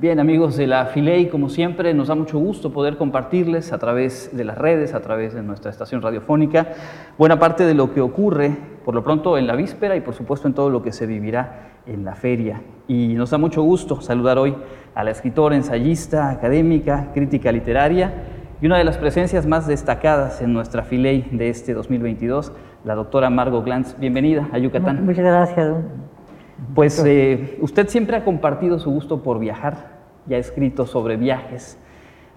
Bien, amigos de la Filey, como siempre, nos da mucho gusto poder compartirles a través de las redes, a través de nuestra estación radiofónica, buena parte de lo que ocurre, por lo pronto, en la víspera y, por supuesto, en todo lo que se vivirá en la feria. Y nos da mucho gusto saludar hoy a la escritora, ensayista, académica, crítica literaria y una de las presencias más destacadas en nuestra Filey de este 2022, la doctora Margot Glantz. Bienvenida a Yucatán. Muchas gracias. Pues eh, usted siempre ha compartido su gusto por viajar, ya ha escrito sobre viajes.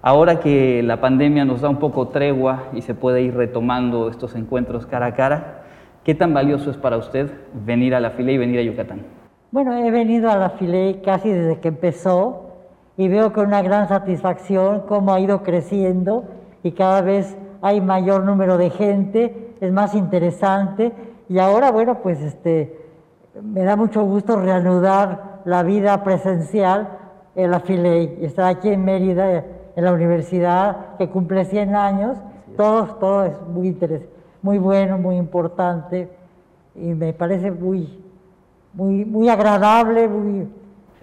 Ahora que la pandemia nos da un poco tregua y se puede ir retomando estos encuentros cara a cara, ¿qué tan valioso es para usted venir a la Filey y venir a Yucatán? Bueno, he venido a la Filey casi desde que empezó y veo con una gran satisfacción cómo ha ido creciendo y cada vez hay mayor número de gente, es más interesante y ahora, bueno, pues este, me da mucho gusto reanudar la vida presencial en la Filey, estar aquí en Mérida, en la universidad, que cumple 100 años, todo, todo es muy interesante, muy bueno, muy importante. Y me parece muy, muy, muy agradable, muy,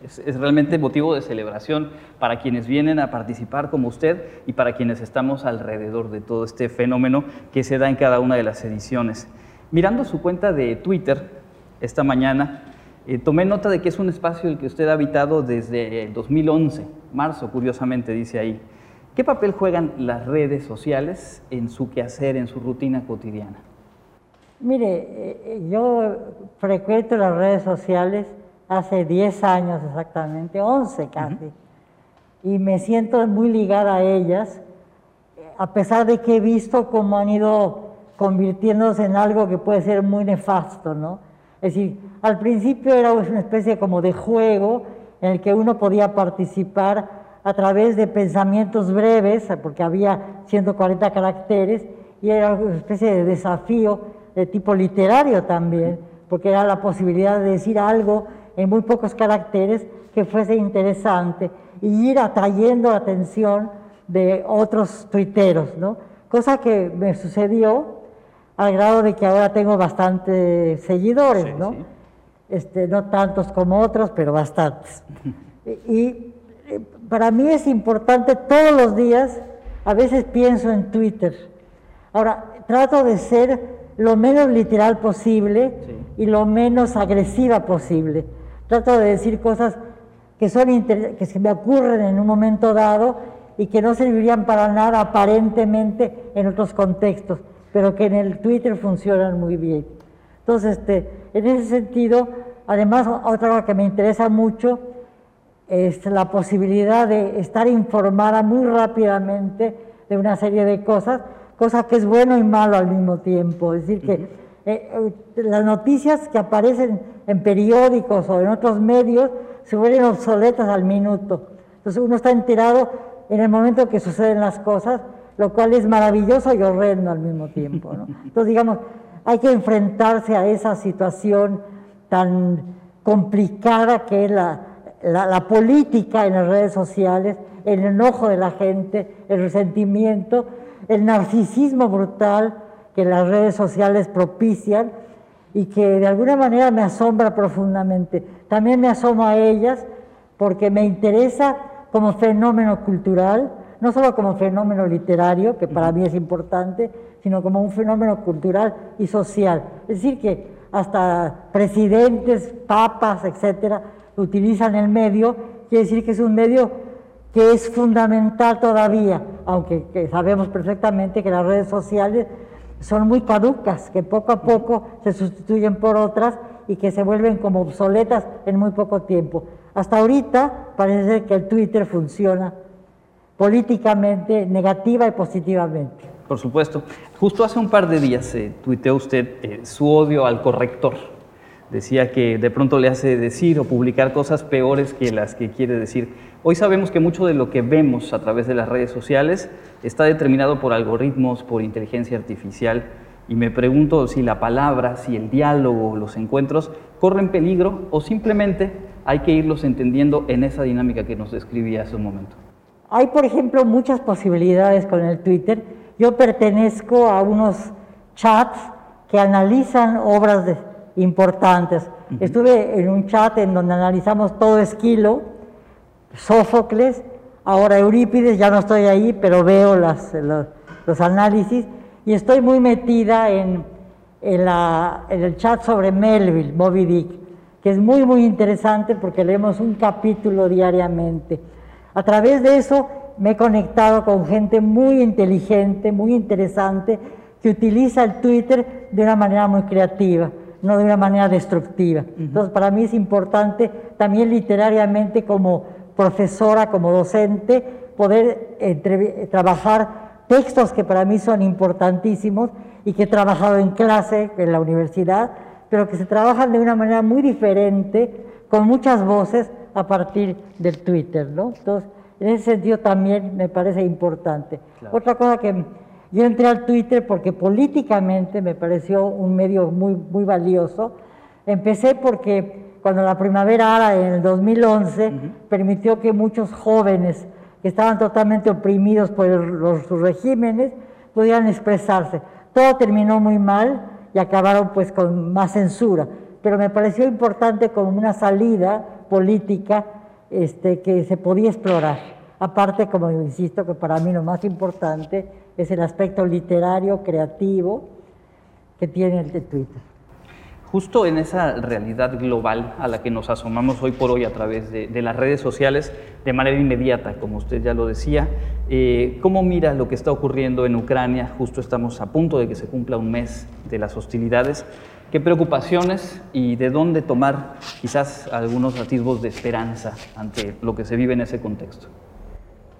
es, realmente motivo de celebración para quienes vienen a participar como usted y para quienes estamos alrededor de todo este fenómeno que se da en cada una de las ediciones. Mirando su cuenta de Twitter esta mañana, eh, tomé nota de que es un espacio el que usted ha habitado desde el 2011, marzo, curiosamente dice ahí. ¿Qué papel juegan las redes sociales en su quehacer, en su rutina cotidiana? Mire, eh, eh, yo frecuento las redes sociales hace 10 años exactamente, 11 casi, y me siento muy ligada a ellas, a pesar de que he visto cómo han ido convirtiéndose en algo que puede ser muy nefasto, ¿no? Es decir, al principio era una especie como de juego en el que uno podía participar a través de pensamientos breves, porque había 140 caracteres, y era una especie de desafío de tipo literario también, porque era la posibilidad de decir algo en muy pocos caracteres que fuese interesante y ir atrayendo la atención de otros tuiteros, ¿no? Cosa que me sucedió al grado de que ahora tengo bastantes seguidores, ¿no? Este, no tantos como otros, pero bastantes. y eh, para mí es importante todos los días, a veces pienso en Twitter. Ahora, trato de ser lo menos literal posible y lo menos agresiva posible Trato de decir cosas que, son que se me ocurren en un momento dado y que no servirían para nada aparentemente en otros contextos, pero que en el Twitter funcionan muy bien. Entonces, este, en ese sentido, además, otra cosa que me interesa mucho es la posibilidad de estar informada muy rápidamente de una serie de cosas, cosa que es bueno y malo al mismo tiempo. Es decir, que eh, eh, las noticias que aparecen en periódicos o en otros medios se vuelven obsoletas al minuto. Entonces uno está enterado en el momento que suceden las cosas, lo cual es maravilloso y horrendo al mismo tiempo. Entonces, digamos, hay que enfrentarse a esa situación tan complicada que es la, la política en las redes sociales, el enojo de la gente, el resentimiento, el narcisismo brutal que las redes sociales propician y que de alguna manera me asombra profundamente. También me asomo a ellas porque me interesa como fenómeno cultural, no solo como fenómeno literario, que para mí es importante, sino como un fenómeno cultural y social. Es decir, que hasta presidentes, papas, etcétera, utilizan el medio, quiere decir que es un medio que es fundamental todavía, aunque sabemos perfectamente que las redes sociales son muy caducas, que poco a poco se sustituyen por otras y que se vuelven como obsoletas en muy poco tiempo. Hasta ahorita parece que el Twitter funciona políticamente negativa y positivamente. Por supuesto. Justo hace un par de días se tuiteó usted eh, su odio al corrector. Decía que de pronto le hace decir o publicar cosas peores que las que quiere decir. Hoy sabemos que mucho de lo que vemos a través de las redes sociales está determinado por algoritmos, por inteligencia artificial, y me pregunto si la palabra, si el diálogo, los encuentros corren peligro o simplemente hay que irlos entendiendo en esa dinámica que nos describía hace un momento. Hay, por ejemplo, muchas posibilidades con el Twitter. Yo pertenezco a unos chats que analizan obras importantes. Estuve en un chat en donde analizamos todo Esquilo, Sófocles, ahora Eurípides, ya no estoy ahí, pero veo las, los, análisis y estoy muy metida en, en, la, en, el chat sobre Melville, Moby Dick, que es muy, muy interesante porque leemos un capítulo diariamente. A través de eso me he conectado con gente muy inteligente, muy interesante, que utiliza el Twitter de una manera muy creativa, no de una manera destructiva. Entonces, para mí es importante también literariamente como profesora, como docente, poder trabajar textos que para mí son importantísimos y que he trabajado en clase en la universidad, pero que se trabajan de una manera muy diferente, con muchas voces a partir del Twitter, ¿no? Entonces, en ese sentido también me parece importante. Otra cosa que yo entré al Twitter porque políticamente me pareció un medio muy, muy valioso. Empecé porque cuando la primavera árabe en el 2011 permitió que muchos jóvenes que estaban totalmente oprimidos por los, sus regímenes pudieran expresarse. Todo terminó muy mal y acabaron pues con más censura, pero me pareció importante como una salida política este, que se podía explorar. Aparte, como insisto, que para mí lo más importante es el aspecto literario, creativo que tiene el de Twitter. Justo en esa realidad global a la que nos asomamos hoy por hoy a través de, las redes sociales de manera inmediata, como usted ya lo decía, eh, ¿cómo mira lo que está ocurriendo en Ucrania? Justo estamos a punto de que se cumpla un mes de las hostilidades. ¿Qué preocupaciones y de dónde tomar quizás algunos atisbos de esperanza ante lo que se vive en ese contexto?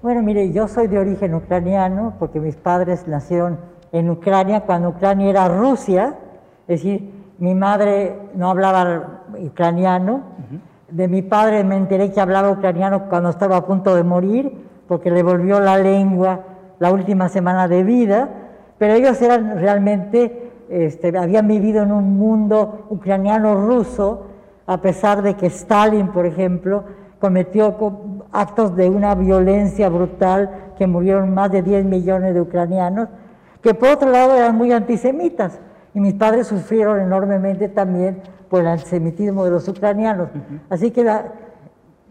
Bueno, mire, yo soy de origen ucraniano porque mis padres nacieron en Ucrania cuando Ucrania era Rusia, es decir, mi madre no hablaba ucraniano, de mi padre me enteré que hablaba ucraniano cuando estaba a punto de morir, porque le volvió la lengua la última semana de vida, pero ellos eran realmente este, habían vivido en un mundo ucraniano-ruso, a pesar de que Stalin, por ejemplo, cometió actos de una violencia brutal que murieron más de 10 millones de ucranianos, que por otro lado eran muy antisemitas. Y mis padres sufrieron enormemente también por el antisemitismo de los ucranianos. Así que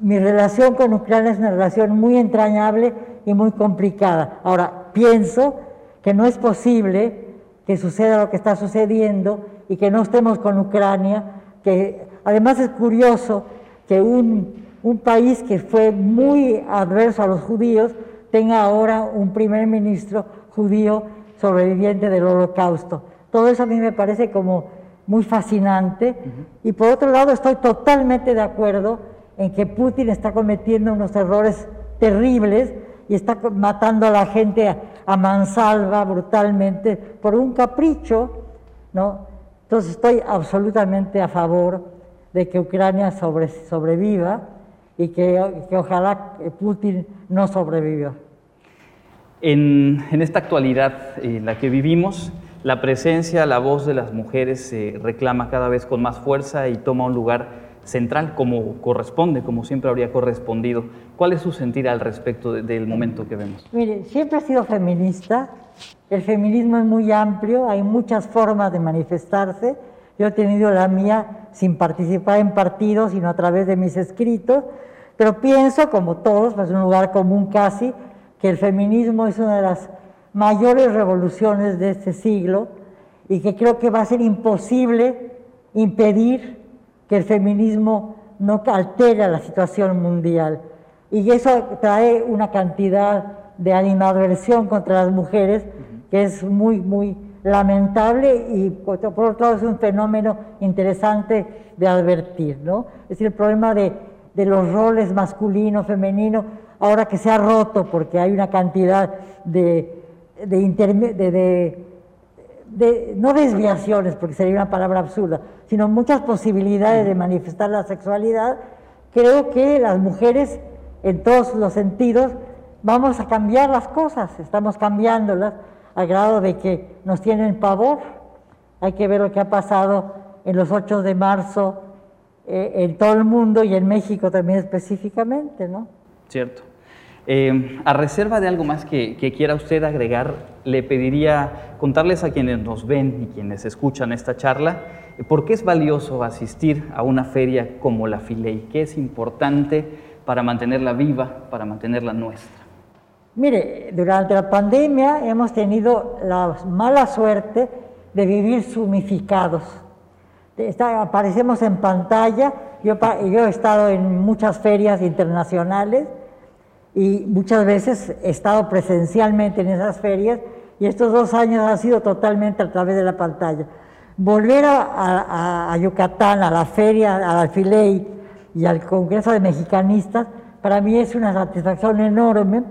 mi relación con Ucrania es una relación muy entrañable y muy complicada. Ahora, pienso que no es posible que suceda lo que está sucediendo y que no estemos con Ucrania, que además es curioso que un, un país que fue muy adverso a los judíos tenga ahora un primer ministro judío sobreviviente del holocausto. Todo eso a mí me parece como muy fascinante y por otro lado estoy totalmente de acuerdo en que Putin está cometiendo unos errores terribles y está matando a la gente a, mansalva brutalmente por un capricho, ¿no? Entonces estoy absolutamente a favor de que Ucrania sobreviva y que, ojalá Putin no sobreviva. En, esta actualidad en la que vivimos, la presencia, la voz de las mujeres se reclama cada vez con más fuerza y toma un lugar central como corresponde, como siempre habría correspondido. ¿Cuál es su sentir al respecto del momento que vemos? Mire, siempre he sido feminista. El feminismo es muy amplio, hay muchas formas de manifestarse. Yo he tenido la mía sin participar en partidos, sino a través de mis escritos, pero pienso, como todos, pues un lugar común casi, que el feminismo es una de las mayores revoluciones de este siglo y que creo que va a ser imposible impedir que el feminismo no altera la situación mundial. Y eso trae una cantidad de animadversión contra las mujeres que es muy, muy lamentable y por otro lado es un fenómeno interesante de advertir. ¿no? Es decir, el problema de, de los roles masculino, femenino, ahora que se ha roto porque hay una cantidad de, de, de no desviaciones, porque sería una palabra absurda, sino muchas posibilidades de manifestar la sexualidad, creo que las mujeres, en todos los sentidos, vamos a cambiar las cosas, estamos cambiándolas al grado de que nos tienen pavor. Hay que ver lo que ha pasado en los 8 de marzo eh, en todo el mundo y en México también específicamente, ¿no? Cierto. Eh, a reserva de algo más que, quiera usted agregar, le pediría contarles a quienes nos ven y quienes escuchan esta charla por qué es valioso asistir a una feria como la Filey, qué es importante para mantenerla viva, para mantenerla nuestra? Mire, durante la pandemia hemos tenido la mala suerte de vivir sumificados. aparecemos en pantalla, yo, yo he estado en muchas ferias internacionales y muchas veces he estado presencialmente en esas ferias y estos dos años han sido totalmente a través de la pantalla. Volver a, Yucatán, a la feria, al Alfiley y al Congreso de Mexicanistas, para mí es una satisfacción enorme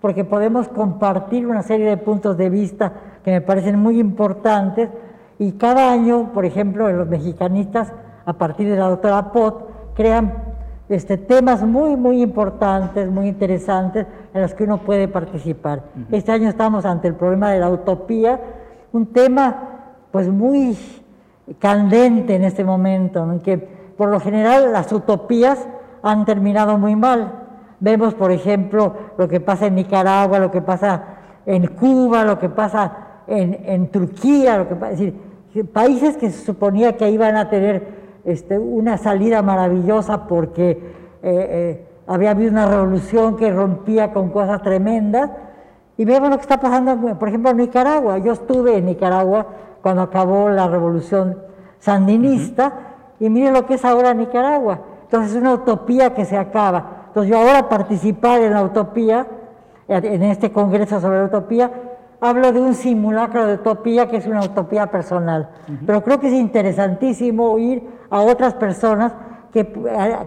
porque podemos compartir una serie de puntos de vista que me parecen muy importantes y cada año, por ejemplo, los mexicanistas, a partir de la doctora Pot, crean este, temas muy, muy importantes, muy interesantes en los que uno puede participar. Este año estamos ante el problema de la utopía, un tema pues muy candente en este momento, en que por lo general las utopías han terminado muy mal. Vemos, por ejemplo, lo que pasa en Nicaragua, lo que pasa en Cuba, lo que pasa en, Turquía, lo que es decir, países que se suponía que iban a tener este, una salida maravillosa porque eh, eh, había habido una revolución que rompía con cosas tremendas. Y vemos lo que está pasando, por ejemplo, en Nicaragua. Yo estuve en Nicaragua cuando acabó la revolución sandinista y mire lo que es ahora Nicaragua. Entonces es una utopía que se acaba. Entonces yo ahora participar en la utopía, en este congreso sobre la utopía, hablo de un simulacro de utopía que es una utopía personal. Pero creo que es interesantísimo oír a otras personas que,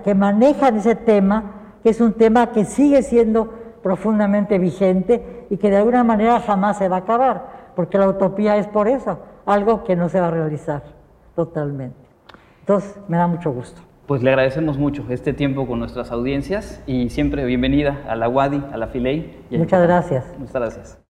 que manejan ese tema, que es un tema que sigue siendo profundamente vigente y que de alguna manera jamás se va a acabar, porque la utopía es por eso, algo que no se va a realizar totalmente. Entonces, me da mucho gusto. Pues le agradecemos mucho este tiempo con nuestras audiencias y siempre bienvenida a la WADI, a la FILEI. Muchas gracias. Muchas gracias.